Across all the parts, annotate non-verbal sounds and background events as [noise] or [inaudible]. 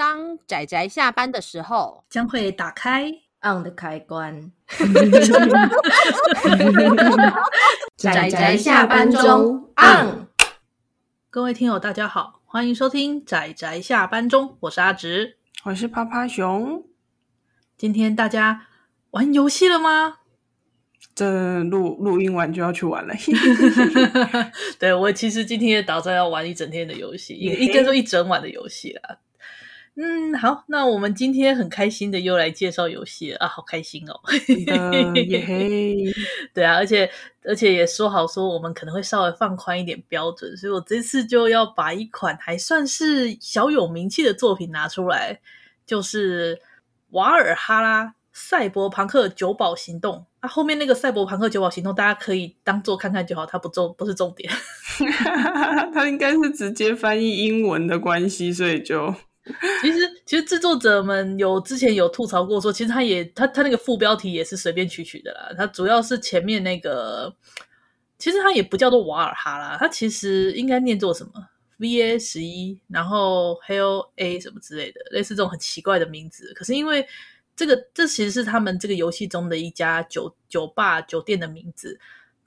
当仔仔下班的时候，将会打开 on 的开关。[laughs] 仔仔下班中 on。各位听友，大家好，欢迎收听仔仔下班中，我是阿直，我是趴趴熊。今天大家玩游戏了吗？这录录音完就要去玩了。[laughs] [laughs] 对，我其实今天也打算要玩一整天的游戏，也应该说一整晚的游戏啦。嗯，好，那我们今天很开心的又来介绍游戏了啊，好开心哦！耶嘿，[laughs] 对啊，而且而且也说好说我们可能会稍微放宽一点标准，所以我这次就要把一款还算是小有名气的作品拿出来，就是《瓦尔哈拉：赛博朋克九堡行动》啊。后面那个《赛博朋克九堡行动》，大家可以当做看看就好，它不重不是重点。[laughs] 它应该是直接翻译英文的关系，所以就。[laughs] 其实，其实制作者们有之前有吐槽过说，其实他也他他那个副标题也是随便取取的啦。他主要是前面那个，其实他也不叫做瓦尔哈拉，他其实应该念作什么 VA 十一，然后 Hell A 什么之类的，类似这种很奇怪的名字。可是因为这个，这其实是他们这个游戏中的一家酒酒吧酒店的名字。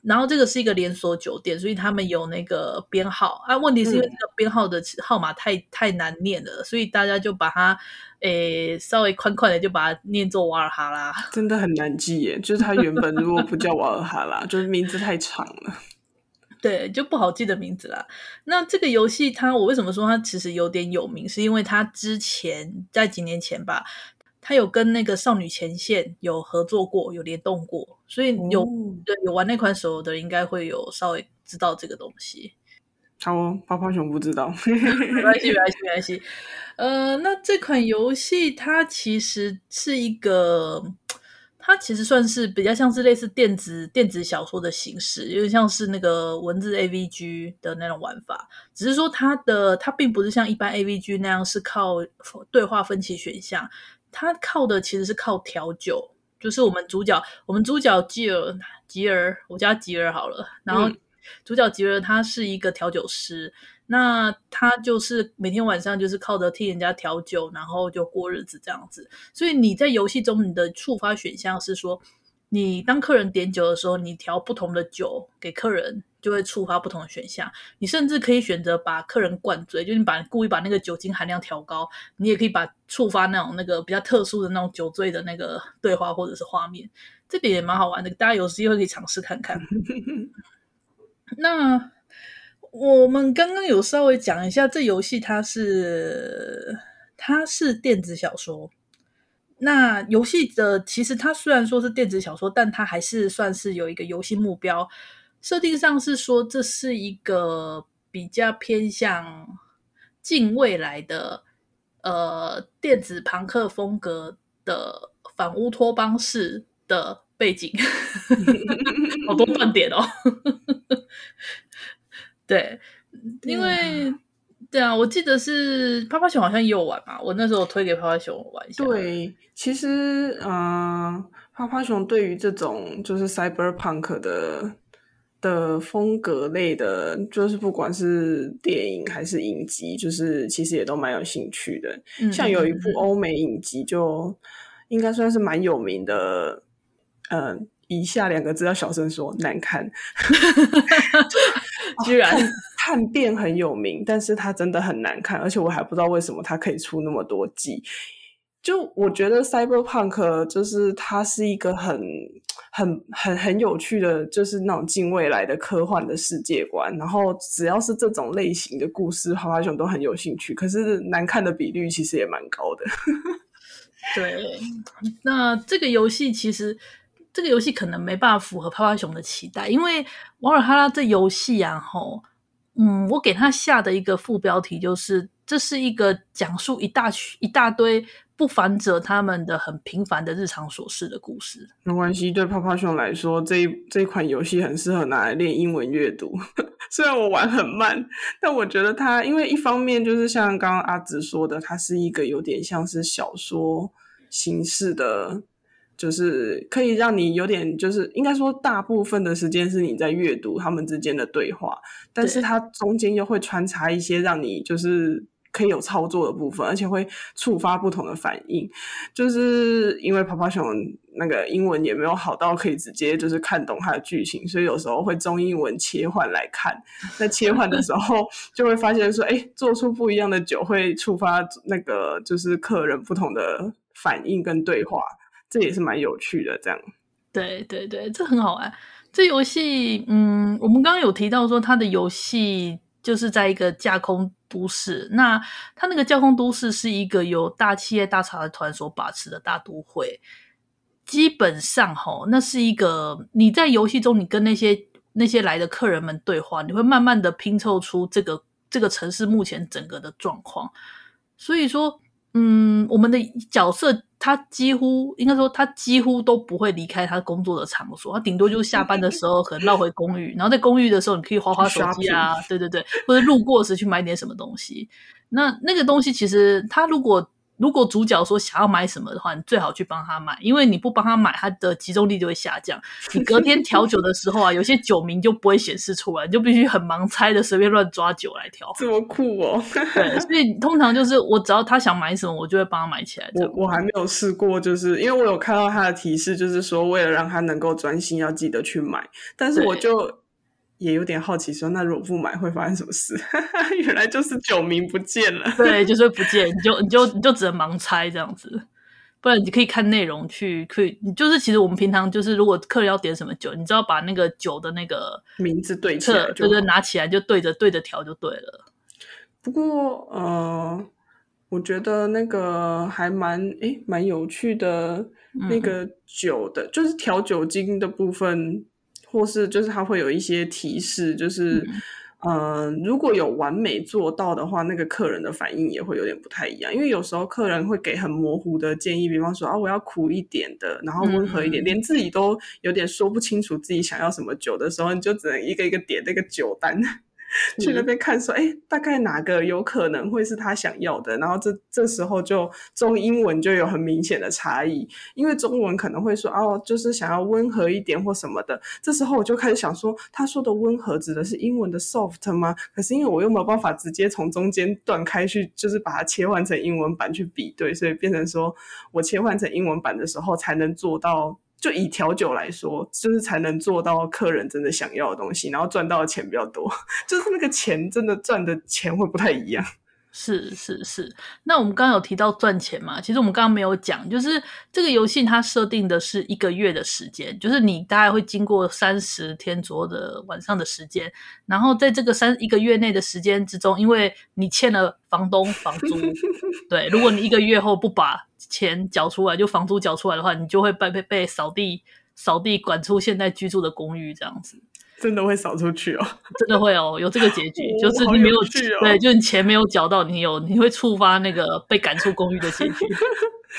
然后这个是一个连锁酒店，所以他们有那个编号啊。问题是因为这个编号的号码太、嗯、太难念了，所以大家就把它诶稍微宽宽的就把它念作瓦尔哈拉。真的很难记耶，就是它原本如果不叫瓦尔哈拉，就是名字太长了。[laughs] 对，就不好记的名字啦。那这个游戏它，我为什么说它其实有点有名，是因为它之前在几年前吧。他有跟那个少女前线有合作过，有联动过，所以有、哦、对有玩那款手游的，应该会有稍微知道这个东西。好哦，泡泡熊不知道，[laughs] 没关系，没关系，没关系。呃，那这款游戏它其实是一个，它其实算是比较像是类似电子电子小说的形式，有点像是那个文字 AVG 的那种玩法，只是说它的它并不是像一般 AVG 那样是靠对话分歧选项。他靠的其实是靠调酒，就是我们主角，我们主角吉尔吉尔，我叫吉尔好了。然后主角吉尔他是一个调酒师，那他就是每天晚上就是靠着替人家调酒，然后就过日子这样子。所以你在游戏中，你的触发选项是说，你当客人点酒的时候，你调不同的酒给客人。就会触发不同的选项，你甚至可以选择把客人灌醉，就是你把故意把那个酒精含量调高，你也可以把触发那种那个比较特殊的那种酒醉的那个对话或者是画面，这点也蛮好玩的，大家有机会可以尝试看看。[laughs] 那我们刚刚有稍微讲一下，这游戏它是它是电子小说，那游戏的其实它虽然说是电子小说，但它还是算是有一个游戏目标。设定上是说，这是一个比较偏向近未来的呃电子朋克风格的反乌托邦式的背景，[laughs] 好多断点哦。[laughs] 对，因为对啊，我记得是趴趴熊好像也有玩嘛，我那时候推给趴趴熊玩一下。对，其实嗯、呃，趴趴熊对于这种就是 cyberpunk 的。的风格类的，就是不管是电影还是影集，就是其实也都蛮有兴趣的。嗯、像有一部欧美影集，就应该算是蛮有名的。嗯、呃，以下两个字要小声说，难看。[laughs] [laughs] 居然看遍很有名，但是它真的很难看，而且我还不知道为什么它可以出那么多季。就我觉得 Cyberpunk 就是它是一个很很很很有趣的，就是那种近未来的科幻的世界观。然后只要是这种类型的故事，趴趴熊都很有兴趣。可是难看的比率其实也蛮高的。[laughs] 对，[laughs] 那这个游戏其实这个游戏可能没办法符合泡泡熊的期待，因为瓦尔哈拉这游戏啊，吼，嗯，我给他下的一个副标题就是，这是一个讲述一大群一大堆。不凡者他们的很平凡的日常琐事的故事，没关系。对泡泡熊来说，这这款游戏很适合拿来练英文阅读。[laughs] 虽然我玩很慢，但我觉得它，因为一方面就是像刚刚阿紫说的，它是一个有点像是小说形式的，就是可以让你有点，就是应该说大部分的时间是你在阅读他们之间的对话，但是它中间又会穿插一些让你就是。可以有操作的部分，而且会触发不同的反应。就是因为泡泡熊那个英文也没有好到可以直接就是看懂它的剧情，所以有时候会中英文切换来看。那切换的时候 [laughs] 就会发现说，哎，做出不一样的酒会触发那个就是客人不同的反应跟对话，这也是蛮有趣的。这样，对对对，这很好玩。这游戏，嗯，我们刚刚有提到说它的游戏。就是在一个架空都市，那它那个架空都市是一个由大企业大财团所把持的大都会。基本上，吼，那是一个你在游戏中，你跟那些那些来的客人们对话，你会慢慢的拼凑出这个这个城市目前整个的状况。所以说。嗯，我们的角色他几乎应该说他几乎都不会离开他工作的场所，他顶多就是下班的时候可能绕回公寓，然后在公寓的时候你可以划划手机啊，[laughs] 对对对，或者路过时去买点什么东西。那那个东西其实他如果。如果主角说想要买什么的话，你最好去帮他买，因为你不帮他买，他的集中力就会下降。[laughs] 你隔天调酒的时候啊，有些酒名就不会显示出来，你就必须很盲猜的随便乱抓酒来调。这么酷哦！对，所以通常就是我只要他想买什么，我就会帮他买起来。我我还没有试过，就是因为我有看到他的提示，就是说为了让他能够专心，要记得去买，但是我就。也有点好奇说，说那如果不买会发生什么事？[laughs] 原来就是酒名不见了。对，就是不见，你就你就你就只能盲猜这样子，不然你可以看内容去，可以，你就是其实我们平常就是，如果客人要点什么酒，你只要把那个酒的那个名字对起来，就是拿起来就对着对着调就对了。不过呃，我觉得那个还蛮诶蛮有趣的，那个酒的，嗯、就是调酒精的部分。或是就是它会有一些提示，就是嗯、呃，如果有完美做到的话，那个客人的反应也会有点不太一样。因为有时候客人会给很模糊的建议，比方说啊，我要苦一点的，然后温和一点，嗯、连自己都有点说不清楚自己想要什么酒的时候，你就只能一个一个点那个酒单。[laughs] 去那边看说，哎，大概哪个有可能会是他想要的？然后这这时候就中英文就有很明显的差异，因为中文可能会说哦，就是想要温和一点或什么的。这时候我就开始想说，他说的温和指的是英文的 soft 吗？可是因为我又没有办法直接从中间断开去，就是把它切换成英文版去比对，所以变成说我切换成英文版的时候才能做到。就以调酒来说，就是才能做到客人真的想要的东西，然后赚到的钱比较多，[laughs] 就是那个钱真的赚的钱会不太一样。[laughs] 是是是，那我们刚刚有提到赚钱嘛？其实我们刚刚没有讲，就是这个游戏它设定的是一个月的时间，就是你大概会经过三十天左右的晚上的时间，然后在这个三一个月内的时间之中，因为你欠了房东房租，[laughs] 对，如果你一个月后不把钱缴出来，就房租缴出来的话，你就会被被被扫地扫地赶出现在居住的公寓这样子。真的会扫出去哦，真的会哦，有这个结局，[laughs] 就是你没有、对，就是你钱没有缴到，你有你会触发那个被赶出公寓的结局。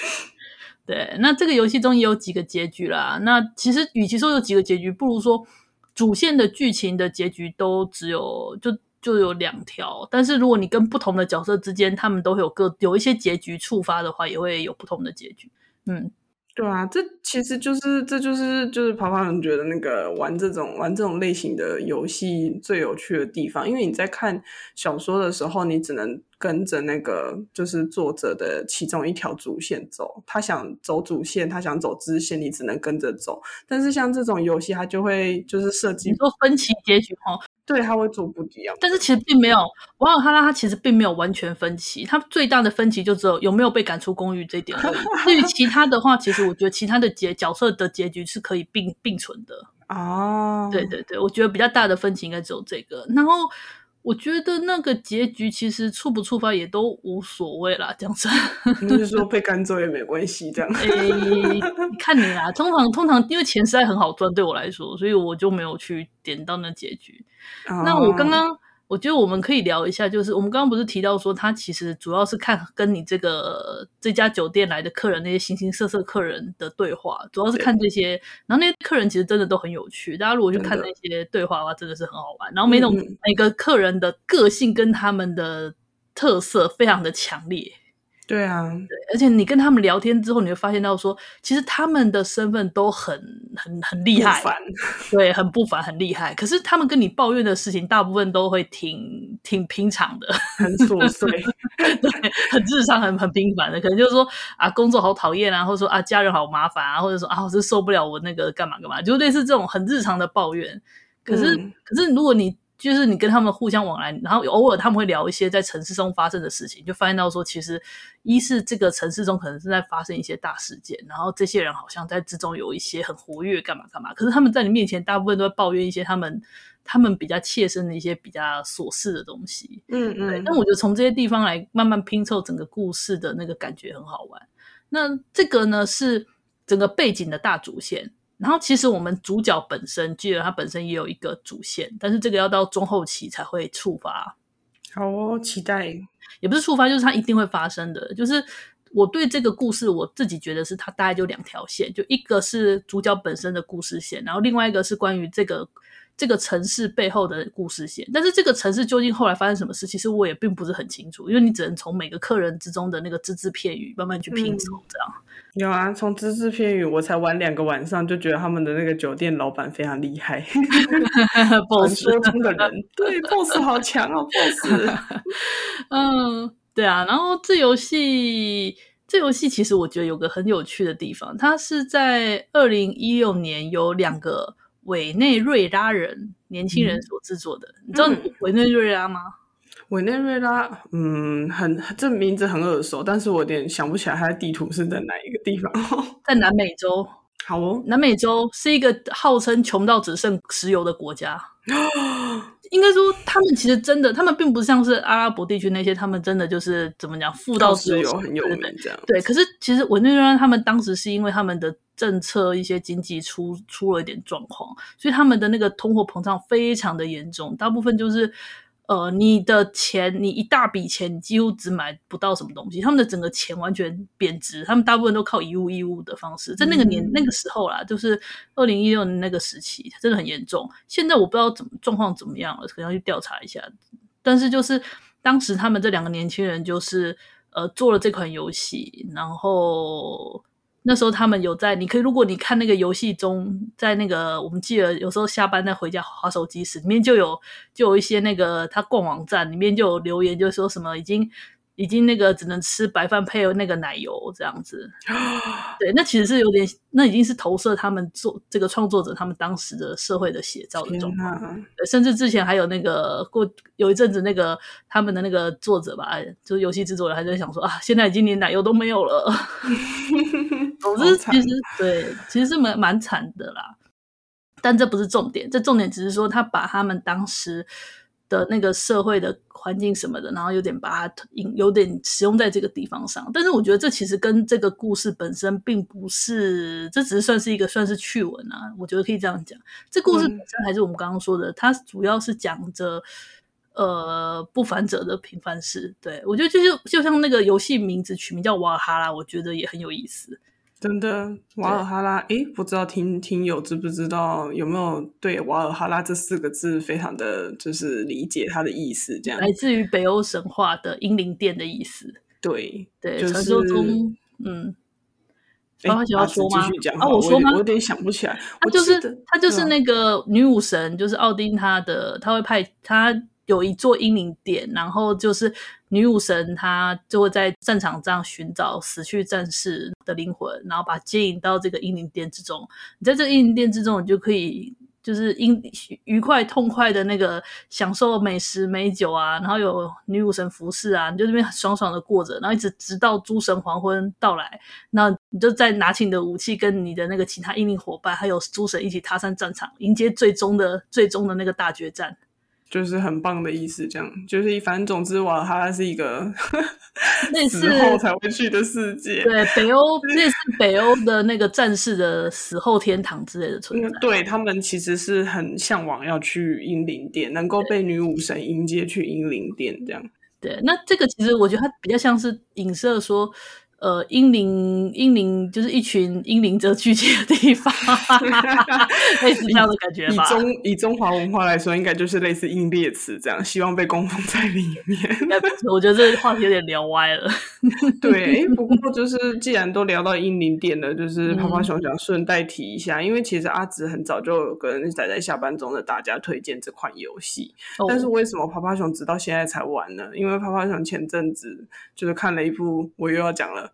[laughs] 对，那这个游戏中也有几个结局啦。那其实与其说有几个结局，不如说主线的剧情的结局都只有就就有两条。但是如果你跟不同的角色之间，他们都会有各有一些结局触发的话，也会有不同的结局。嗯。对啊，这其实就是这就是就是跑跑人觉得那个玩这种玩这种类型的游戏最有趣的地方，因为你在看小说的时候，你只能跟着那个就是作者的其中一条主线走，他想走主线，他想走支线，你只能跟着走。但是像这种游戏，它就会就是设计你说分歧结局哦。对，他会做不一样，但是其实并没有瓦尔哈拉，他其实并没有完全分歧，他最大的分歧就只有有没有被赶出公寓这一点而已。至于其他的话，其实我觉得其他的结角色的结局是可以并并存的哦。对对对，我觉得比较大的分歧应该只有这个，然后。我觉得那个结局其实触不触发也都无所谓啦，这样子。你就是说被赶走也没关系，这样。哎，欸看你啦，通常通常因为钱实在很好赚，对我来说，所以我就没有去点到那结局。Oh. 那我刚刚。我觉得我们可以聊一下，就是我们刚刚不是提到说，他其实主要是看跟你这个这家酒店来的客人那些形形色色客人的对话，主要是看这些。然后那些客人其实真的都很有趣，大家如果去看那些对话的话，真的是很好玩。然后每种每个客人的个性跟他们的特色非常的强烈。对啊，对，而且你跟他们聊天之后，你会发现到说，其实他们的身份都很很很厉害，对，很不凡，很厉害。可是他们跟你抱怨的事情，大部分都会挺挺平常的，很琐碎，[laughs] 对，很日常，很很平凡的。可能就是说啊，工作好讨厌啊，或者说啊，家人好麻烦啊，或者说啊，我是受不了我那个干嘛干嘛，就类似这种很日常的抱怨。可是，嗯、可是如果你就是你跟他们互相往来，然后偶尔他们会聊一些在城市中发生的事情，就发现到说，其实一是这个城市中可能是在发生一些大事件，然后这些人好像在之中有一些很活跃，干嘛干嘛。可是他们在你面前大部分都在抱怨一些他们他们比较切身的一些比较琐事的东西。嗯嗯。但我觉得从这些地方来慢慢拼凑整个故事的那个感觉很好玩。那这个呢是整个背景的大主线。然后其实我们主角本身，记得他本身也有一个主线，但是这个要到中后期才会触发。好哦，期待。也不是触发，就是它一定会发生的。就是我对这个故事，我自己觉得是它大概就两条线，就一个是主角本身的故事线，然后另外一个是关于这个。这个城市背后的故事线，但是这个城市究竟后来发生什么事，其实我也并不是很清楚，因为你只能从每个客人之中的那个只字片语慢慢去拼凑，这样。嗯、有啊，从只字片语，我才玩两个晚上，就觉得他们的那个酒店老板非常厉害，[laughs] boss 说中的人，对，boss 好强哦，boss。[laughs] 嗯，对啊，然后这游戏，这游戏其实我觉得有个很有趣的地方，它是在二零一六年有两个。委内瑞拉人年轻人所制作的，嗯、你知道委内瑞拉吗？委内瑞拉，嗯，很这名字很耳熟，但是我有点想不起来它的地图是在哪一个地方。[laughs] 在南美洲。好哦，南美洲是一个号称穷到只剩石油的国家。[laughs] 应该说，他们其实真的，他们并不像是阿拉伯地区那些，他们真的就是怎么讲，富到石油很有名这样。对，可是其实委内瑞拉他们当时是因为他们的。政策一些经济出出了一点状况，所以他们的那个通货膨胀非常的严重。大部分就是，呃，你的钱，你一大笔钱，你几乎只买不到什么东西。他们的整个钱完全贬值，他们大部分都靠以物易物的方式。在那个年、嗯、那个时候啦，就是二零一六年那个时期，真的很严重。现在我不知道怎么状况怎么样了，可能要去调查一下。但是就是当时他们这两个年轻人就是呃做了这款游戏，然后。那时候他们有在，你可以，如果你看那个游戏中，在那个我们记得有时候下班再回家划手机时，里面就有就有一些那个他逛网站里面就有留言，就说什么已经。已经那个只能吃白饭配那个奶油这样子，[gasps] 对，那其实是有点，那已经是投射他们做这个创作者他们当时的社会的写照的状况，甚至之前还有那个过有一阵子那个他们的那个作者吧，就是游戏制作人还在想说啊，现在已经连奶油都没有了，[laughs] 总之其实对，其实是蛮蛮惨的啦，但这不是重点，这重点只是说他把他们当时。的那个社会的环境什么的，然后有点把它引，有点使用在这个地方上。但是我觉得这其实跟这个故事本身并不是，这只是算是一个算是趣闻啊。我觉得可以这样讲，这故事本身还是我们刚刚说的，嗯、它主要是讲着呃不凡者的平凡事。对，我觉得就是就像那个游戏名字取名叫瓦尔哈拉，我觉得也很有意思。真的，瓦尔哈拉，诶不知道听听友知不知道有没有对瓦尔哈拉这四个字非常的就是理解它的意思？这样来自于北欧神话的英灵殿的意思。对对，传说中，嗯，然后就要说吗？啊，我说吗？我有点想不起来。他就是他就是那个女武神，就是奥丁他的，他会派他。有一座英灵殿，然后就是女武神，她就会在战场上寻找死去战士的灵魂，然后把接引到这个英灵殿之中。你在这个英灵殿之中，你就可以就是英愉快痛快的那个享受美食美酒啊，然后有女武神服侍啊，你就这边爽爽的过着，然后一直直到诸神黄昏到来，那你就再拿起你的武器，跟你的那个其他英灵伙伴，还有诸神一起踏上战场，迎接最终的最终的那个大决战。就是很棒的意思，这样就是一反正总之，瓦尔哈拉是一个类似 [laughs] 死后才会去的世界。对，北欧 [laughs] 类似北欧的那个战士的死后天堂之类的存在。对，他们其实是很向往要去英灵殿，能够被女武神迎接去英灵殿这样。对，那这个其实我觉得它比较像是影射说。呃英灵英灵就是一群英灵者聚集的地方，[laughs] 类似这样的感觉吧。以中以中华文化来说，应该就是类似英烈祠这样，希望被供奉在里面。我觉得这个话题有点聊歪了。对，不过就是既然都聊到英灵殿了，就是趴趴熊想顺带提一下，嗯、因为其实阿紫很早就有跟仔仔下班中的大家推荐这款游戏，哦、但是为什么趴趴熊直到现在才玩呢？因为趴趴熊前阵子就是看了一部，我又要讲了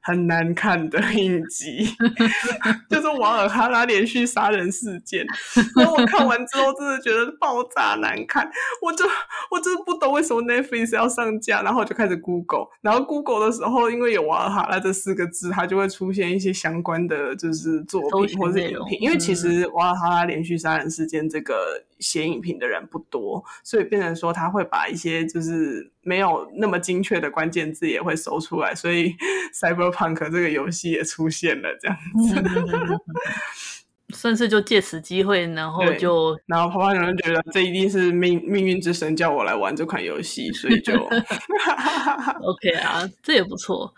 很难看的 [laughs] 影集，[laughs] 就是瓦尔哈拉连续杀人事件。然后我看完之后，真的觉得爆炸难看，我就我真的不懂为什么 Netflix 要上架，然后我就开始 Google，然后 Google 的时候，因为有瓦尔哈拉这四个字，它就会出现一些相关的就是作品或者是影评，因为其实瓦尔哈拉连续杀人事件这个写影评的人不多，所以变成说他会把一些就是没有那么精确的关键字也会搜出来，所以 [laughs] Cyberpunk 这个游戏也出现了这样子，[laughs] 算是就借此机会，然后就然后泡泡人觉得这一定是命命运之神叫我来玩这款游戏，所以就 [laughs] [laughs] OK 啊，这也不错。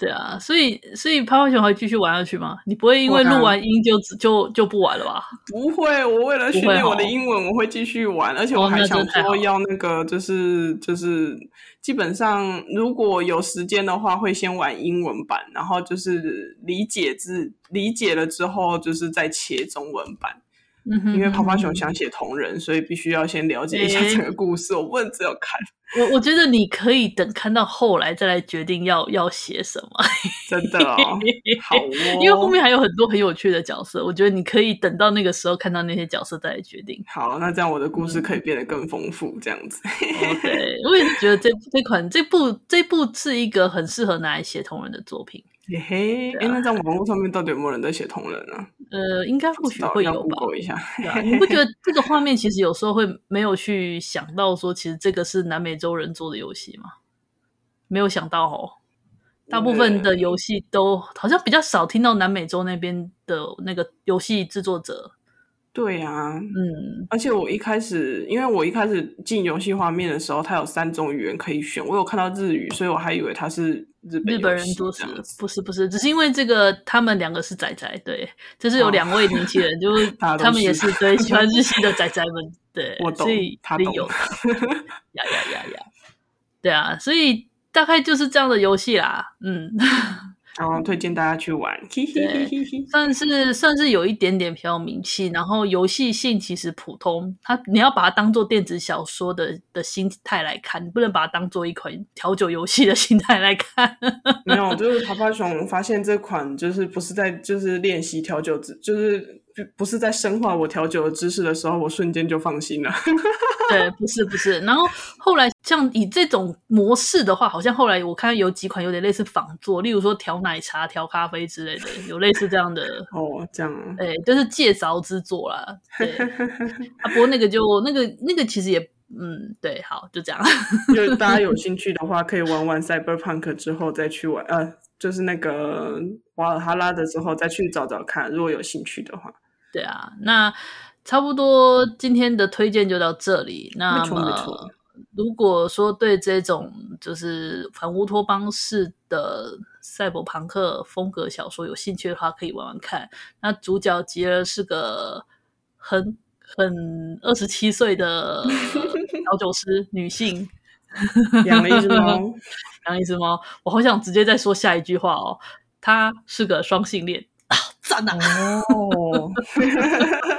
对啊，所以所以趴趴熊还继续玩下去吗？你不会因为录完音就就就不玩了吧？不会，我为了训练我的英文，我会继续玩，而且我还想说要那个，就是就是基本上如果有时间的话，会先玩英文版，然后就是理解字理解了之后，就是再切中文版。嗯，因为泡泡熊想写同人，所以必须要先了解一下整个故事，我不能只有看。[laughs] 我我觉得你可以等看到后来再来决定要要写什么，真的哦，好哦，[laughs] 因为后面还有很多很有趣的角色，我觉得你可以等到那个时候看到那些角色再来决定。好，那这样我的故事可以变得更丰富，这样子。对，[laughs] 我也是觉得这这款这部这部是一个很适合拿来写同人的作品。嘿嘿，哎、啊，那在网络上面到底有没有人在写同人啊？呃，应该或许会有吧。一下，你不觉得这个画面其实有时候会没有去想到说，其实这个是南美洲人做的游戏吗？没有想到哦，大部分的游戏都好像比较少听到南美洲那边的那个游戏制作者。对啊，嗯，而且我一开始，因为我一开始进游戏画面的时候，它有三种语言可以选，我有看到日语，所以我还以为它是日本日本人做的，不是不是，只是因为这个他们两个是仔仔，对，就是有两位年轻人，哦、就 [laughs] 是他们也是对喜欢日系的仔仔们，对，我懂，所以他懂有，[laughs] 呀呀呀呀，对啊，所以大概就是这样的游戏啦，嗯。然后推荐大家去玩，算是算是有一点点比较名气，然后游戏性其实普通。它你要把它当做电子小说的的心态来看，你不能把它当做一款调酒游戏的心态来看。[laughs] 没有，就是趴趴熊发现这款就是不是在就是练习调酒，就是。不是在深化我调酒的知识的时候，我瞬间就放心了。对，不是不是。然后后来像以这种模式的话，好像后来我看有几款有点类似仿作，例如说调奶茶、调咖啡之类的，有类似这样的。哦，这样。哎，就是借着之作啦。对。[laughs] 啊，不过那个就那个那个其实也嗯，对，好，就这样。就 [laughs] 大家有兴趣的话，可以玩完 Cyberpunk 之后再去玩，呃，就是那个瓦尔哈拉的时候再去找找看，如果有兴趣的话。对啊，那差不多今天的推荐就到这里。那么，如果说对这种就是反乌托邦式的赛博朋克风格小说有兴趣的话，可以玩玩看。那主角吉尔是个很很二十七岁的 [laughs] 调酒师，女性，养了一只猫，养了一只猫。我好想直接再说下一句话哦，她是个双性恋。赞呐！哦，[laughs] [laughs]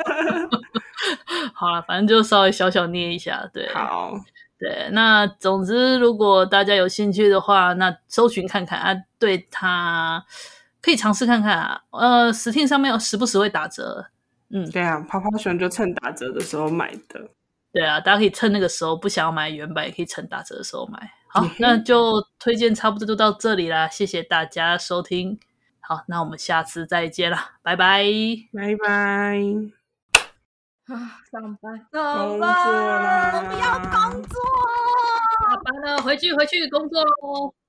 好了，反正就稍微小小捏一下，对，好，对，那总之，如果大家有兴趣的话，那搜寻看看啊，对它可以尝试看看啊，呃，Steam 上面有时不时会打折，嗯，对啊，泡泡熊就趁打折的时候买的，对啊，大家可以趁那个时候不想要买原版，也可以趁打折的时候买，好，那就推荐差不多就到这里啦，谢谢大家收听。好，那我们下次再见啦，拜拜，拜拜。啊，上班，上班，我不要工作，下班了，回去，回去工作喽。